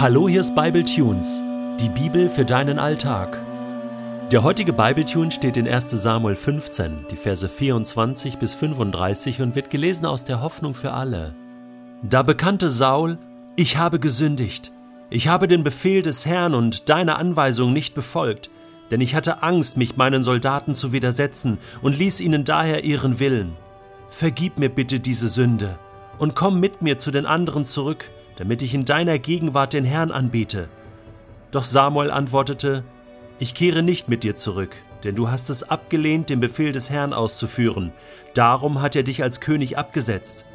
Hallo, hier ist Bible Tunes, die Bibel für deinen Alltag. Der heutige Bible Tune steht in 1. Samuel 15, die Verse 24 bis 35 und wird gelesen aus der Hoffnung für alle. Da bekannte Saul, ich habe gesündigt. Ich habe den Befehl des Herrn und deine Anweisung nicht befolgt, denn ich hatte Angst, mich meinen Soldaten zu widersetzen und ließ ihnen daher ihren Willen. Vergib mir bitte diese Sünde und komm mit mir zu den anderen zurück, damit ich in deiner Gegenwart den Herrn anbete. Doch Samuel antwortete, Ich kehre nicht mit dir zurück, denn du hast es abgelehnt, den Befehl des Herrn auszuführen. Darum hat er dich als König abgesetzt.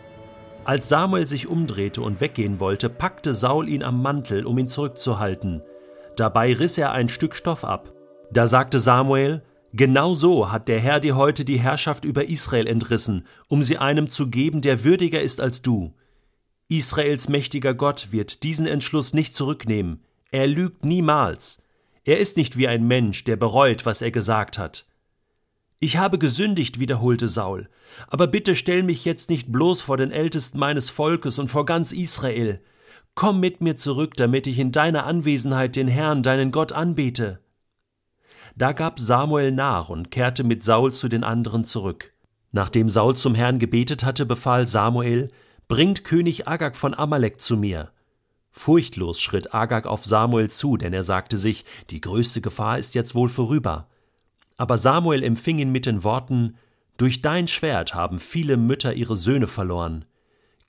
Als Samuel sich umdrehte und weggehen wollte, packte Saul ihn am Mantel, um ihn zurückzuhalten. Dabei riss er ein Stück Stoff ab. Da sagte Samuel, Genau so hat der Herr dir heute die Herrschaft über Israel entrissen, um sie einem zu geben, der würdiger ist als du. Israels mächtiger Gott wird diesen Entschluss nicht zurücknehmen. Er lügt niemals. Er ist nicht wie ein Mensch, der bereut, was er gesagt hat. Ich habe gesündigt, wiederholte Saul, aber bitte stell mich jetzt nicht bloß vor den Ältesten meines Volkes und vor ganz Israel. Komm mit mir zurück, damit ich in deiner Anwesenheit den Herrn, deinen Gott, anbete. Da gab Samuel nach und kehrte mit Saul zu den anderen zurück. Nachdem Saul zum Herrn gebetet hatte, befahl Samuel, Bringt König Agag von Amalek zu mir. Furchtlos schritt Agag auf Samuel zu, denn er sagte sich, die größte Gefahr ist jetzt wohl vorüber. Aber Samuel empfing ihn mit den Worten Durch dein Schwert haben viele Mütter ihre Söhne verloren.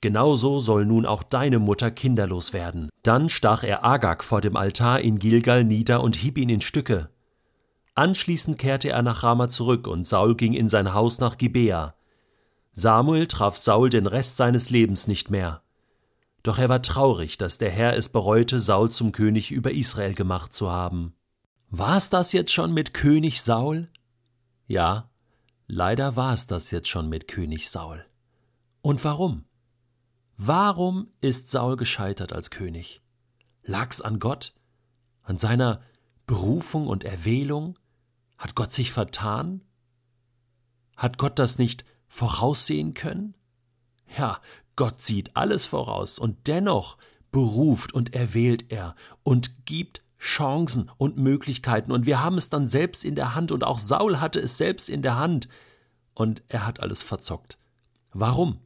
Genauso soll nun auch deine Mutter kinderlos werden. Dann stach er Agag vor dem Altar in Gilgal nieder und hieb ihn in Stücke. Anschließend kehrte er nach Rama zurück und Saul ging in sein Haus nach Gibea. Samuel traf Saul den Rest seines Lebens nicht mehr. Doch er war traurig, dass der Herr es bereute, Saul zum König über Israel gemacht zu haben. War's das jetzt schon mit König Saul? Ja, leider war es das jetzt schon mit König Saul. Und warum? Warum ist Saul gescheitert als König? Lag's an Gott? An seiner Berufung und Erwählung? Hat Gott sich vertan? Hat Gott das nicht voraussehen können? Ja, Gott sieht alles voraus und dennoch beruft und erwählt er und gibt Chancen und Möglichkeiten und wir haben es dann selbst in der Hand und auch Saul hatte es selbst in der Hand und er hat alles verzockt. Warum?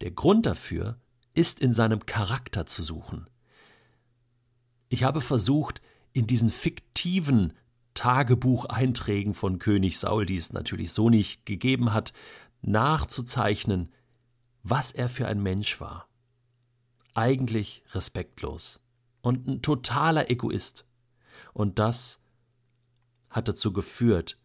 Der Grund dafür ist in seinem Charakter zu suchen. Ich habe versucht, in diesen fiktiven Tagebucheinträgen von König Saul, die es natürlich so nicht gegeben hat, nachzuzeichnen, was er für ein Mensch war. Eigentlich respektlos und ein totaler Egoist. Und das hat dazu geführt,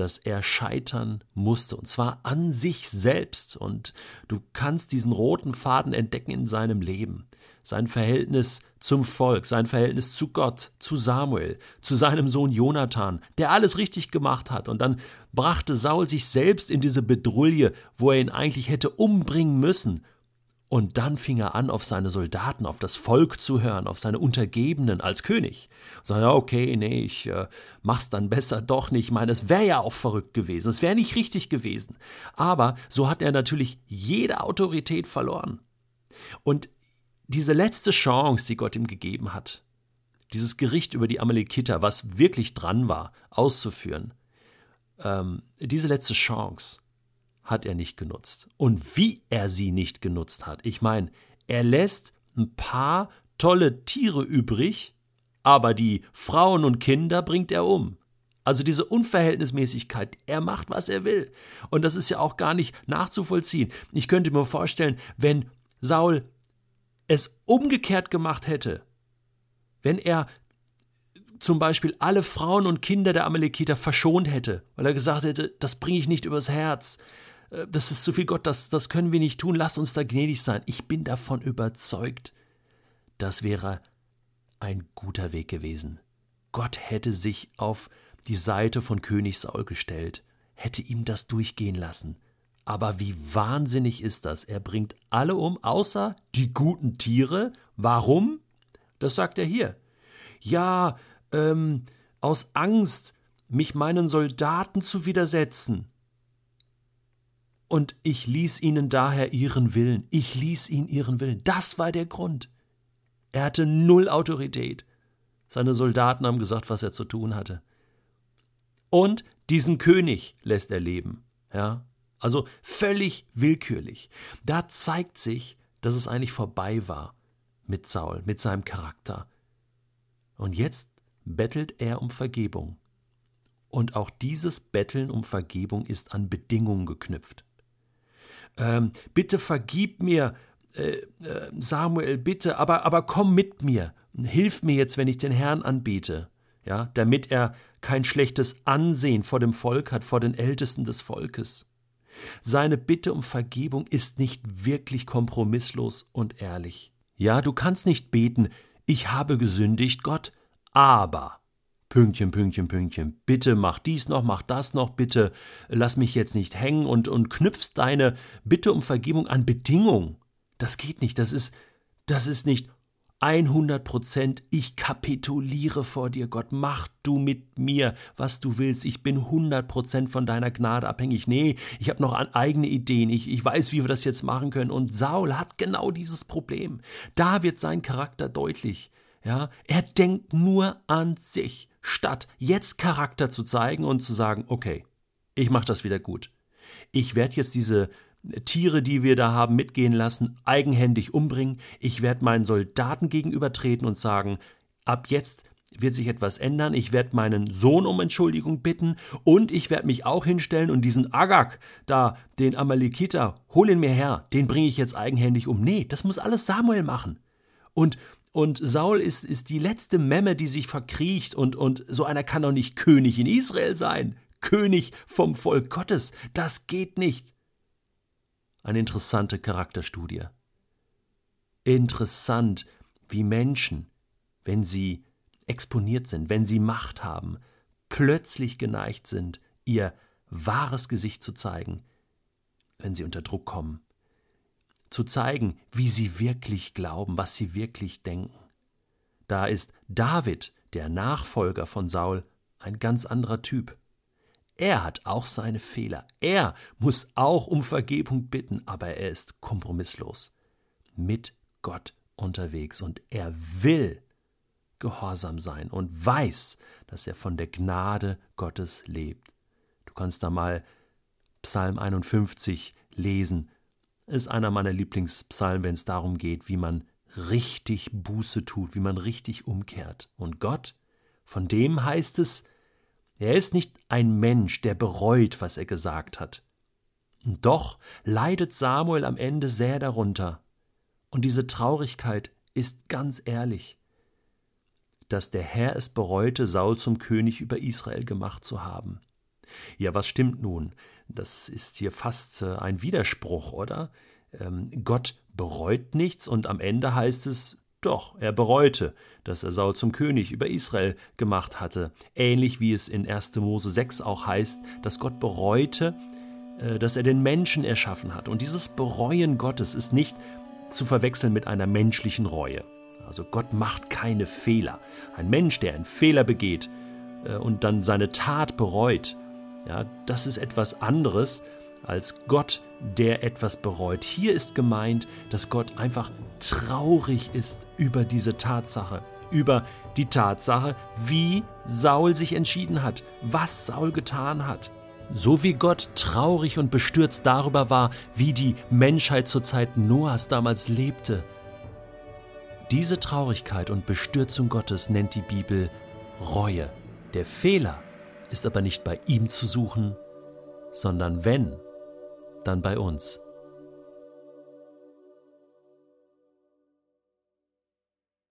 dass er scheitern musste, und zwar an sich selbst. Und du kannst diesen roten Faden entdecken in seinem Leben. Sein Verhältnis zum Volk, sein Verhältnis zu Gott, zu Samuel, zu seinem Sohn Jonathan, der alles richtig gemacht hat. Und dann brachte Saul sich selbst in diese Bedrulle, wo er ihn eigentlich hätte umbringen müssen. Und dann fing er an, auf seine Soldaten, auf das Volk zu hören, auf seine Untergebenen als König. Sag ja, okay, nee, ich äh, mach's dann besser doch nicht. Ich meine, es wäre ja auch verrückt gewesen. Es wäre nicht richtig gewesen. Aber so hat er natürlich jede Autorität verloren. Und diese letzte Chance, die Gott ihm gegeben hat, dieses Gericht über die Amalekiter, was wirklich dran war, auszuführen, ähm, diese letzte Chance, hat er nicht genutzt. Und wie er sie nicht genutzt hat. Ich meine, er lässt ein paar tolle Tiere übrig, aber die Frauen und Kinder bringt er um. Also diese Unverhältnismäßigkeit, er macht, was er will. Und das ist ja auch gar nicht nachzuvollziehen. Ich könnte mir vorstellen, wenn Saul es umgekehrt gemacht hätte, wenn er zum Beispiel alle Frauen und Kinder der Amalekiter verschont hätte, weil er gesagt hätte, das bringe ich nicht übers Herz, das ist zu viel Gott, das, das können wir nicht tun, lasst uns da gnädig sein. Ich bin davon überzeugt, das wäre ein guter Weg gewesen. Gott hätte sich auf die Seite von König Saul gestellt, hätte ihm das durchgehen lassen. Aber wie wahnsinnig ist das? Er bringt alle um, außer die guten Tiere. Warum? Das sagt er hier. Ja, ähm, aus Angst, mich meinen Soldaten zu widersetzen und ich ließ ihnen daher ihren Willen. Ich ließ ihn ihren Willen. Das war der Grund. Er hatte null Autorität. Seine Soldaten haben gesagt, was er zu tun hatte. Und diesen König lässt er leben. Ja? Also völlig willkürlich. Da zeigt sich, dass es eigentlich vorbei war mit Saul, mit seinem Charakter. Und jetzt bettelt er um Vergebung. Und auch dieses Betteln um Vergebung ist an Bedingungen geknüpft. Ähm, bitte vergib mir, äh, äh, Samuel, bitte, aber, aber komm mit mir. Hilf mir jetzt, wenn ich den Herrn anbete, ja, damit er kein schlechtes Ansehen vor dem Volk hat, vor den Ältesten des Volkes. Seine Bitte um Vergebung ist nicht wirklich kompromisslos und ehrlich. Ja, du kannst nicht beten, ich habe gesündigt, Gott, aber Pünktchen, Pünktchen, Pünktchen, bitte mach dies noch, mach das noch, bitte lass mich jetzt nicht hängen und, und knüpfst deine Bitte um Vergebung an Bedingungen. Das geht nicht, das ist, das ist nicht 100 Prozent, ich kapituliere vor dir, Gott, mach du mit mir, was du willst, ich bin 100 Prozent von deiner Gnade abhängig. Nee, ich habe noch eigene Ideen, ich, ich weiß, wie wir das jetzt machen können. Und Saul hat genau dieses Problem. Da wird sein Charakter deutlich. Ja, er denkt nur an sich, statt jetzt Charakter zu zeigen und zu sagen, okay, ich mache das wieder gut. Ich werde jetzt diese Tiere, die wir da haben mitgehen lassen, eigenhändig umbringen. Ich werde meinen Soldaten gegenübertreten und sagen, ab jetzt wird sich etwas ändern. Ich werde meinen Sohn um Entschuldigung bitten und ich werde mich auch hinstellen und diesen Agag, da, den Amalekiter, hol ihn mir her, den bringe ich jetzt eigenhändig um. Nee, das muss alles Samuel machen. Und, und Saul ist, ist die letzte Memme, die sich verkriecht und, und so einer kann doch nicht König in Israel sein. König vom Volk Gottes. Das geht nicht. Eine interessante Charakterstudie. Interessant, wie Menschen, wenn sie exponiert sind, wenn sie Macht haben, plötzlich geneigt sind, ihr wahres Gesicht zu zeigen, wenn sie unter Druck kommen, zu zeigen, wie sie wirklich glauben, was sie wirklich denken. Da ist David, der Nachfolger von Saul, ein ganz anderer Typ. Er hat auch seine Fehler. Er muss auch um Vergebung bitten, aber er ist kompromisslos mit Gott unterwegs und er will gehorsam sein und weiß, dass er von der Gnade Gottes lebt. Du kannst da mal Psalm 51 lesen. Ist einer meiner Lieblingspsalmen, wenn es darum geht, wie man richtig Buße tut, wie man richtig umkehrt. Und Gott, von dem heißt es, er ist nicht ein Mensch, der bereut, was er gesagt hat. Und doch leidet Samuel am Ende sehr darunter. Und diese Traurigkeit ist ganz ehrlich, dass der Herr es bereute, Saul zum König über Israel gemacht zu haben. Ja, was stimmt nun? Das ist hier fast äh, ein Widerspruch, oder? Ähm, Gott bereut nichts und am Ende heißt es, doch, er bereute, dass er Saul zum König über Israel gemacht hatte, ähnlich wie es in 1. Mose 6 auch heißt, dass Gott bereute, äh, dass er den Menschen erschaffen hat. Und dieses Bereuen Gottes ist nicht zu verwechseln mit einer menschlichen Reue. Also Gott macht keine Fehler. Ein Mensch, der einen Fehler begeht äh, und dann seine Tat bereut, ja, das ist etwas anderes als Gott, der etwas bereut. Hier ist gemeint, dass Gott einfach traurig ist über diese Tatsache, über die Tatsache, wie Saul sich entschieden hat, was Saul getan hat. So wie Gott traurig und bestürzt darüber war, wie die Menschheit zur Zeit Noahs damals lebte. Diese Traurigkeit und Bestürzung Gottes nennt die Bibel Reue. Der Fehler ist aber nicht bei ihm zu suchen, sondern wenn, dann bei uns.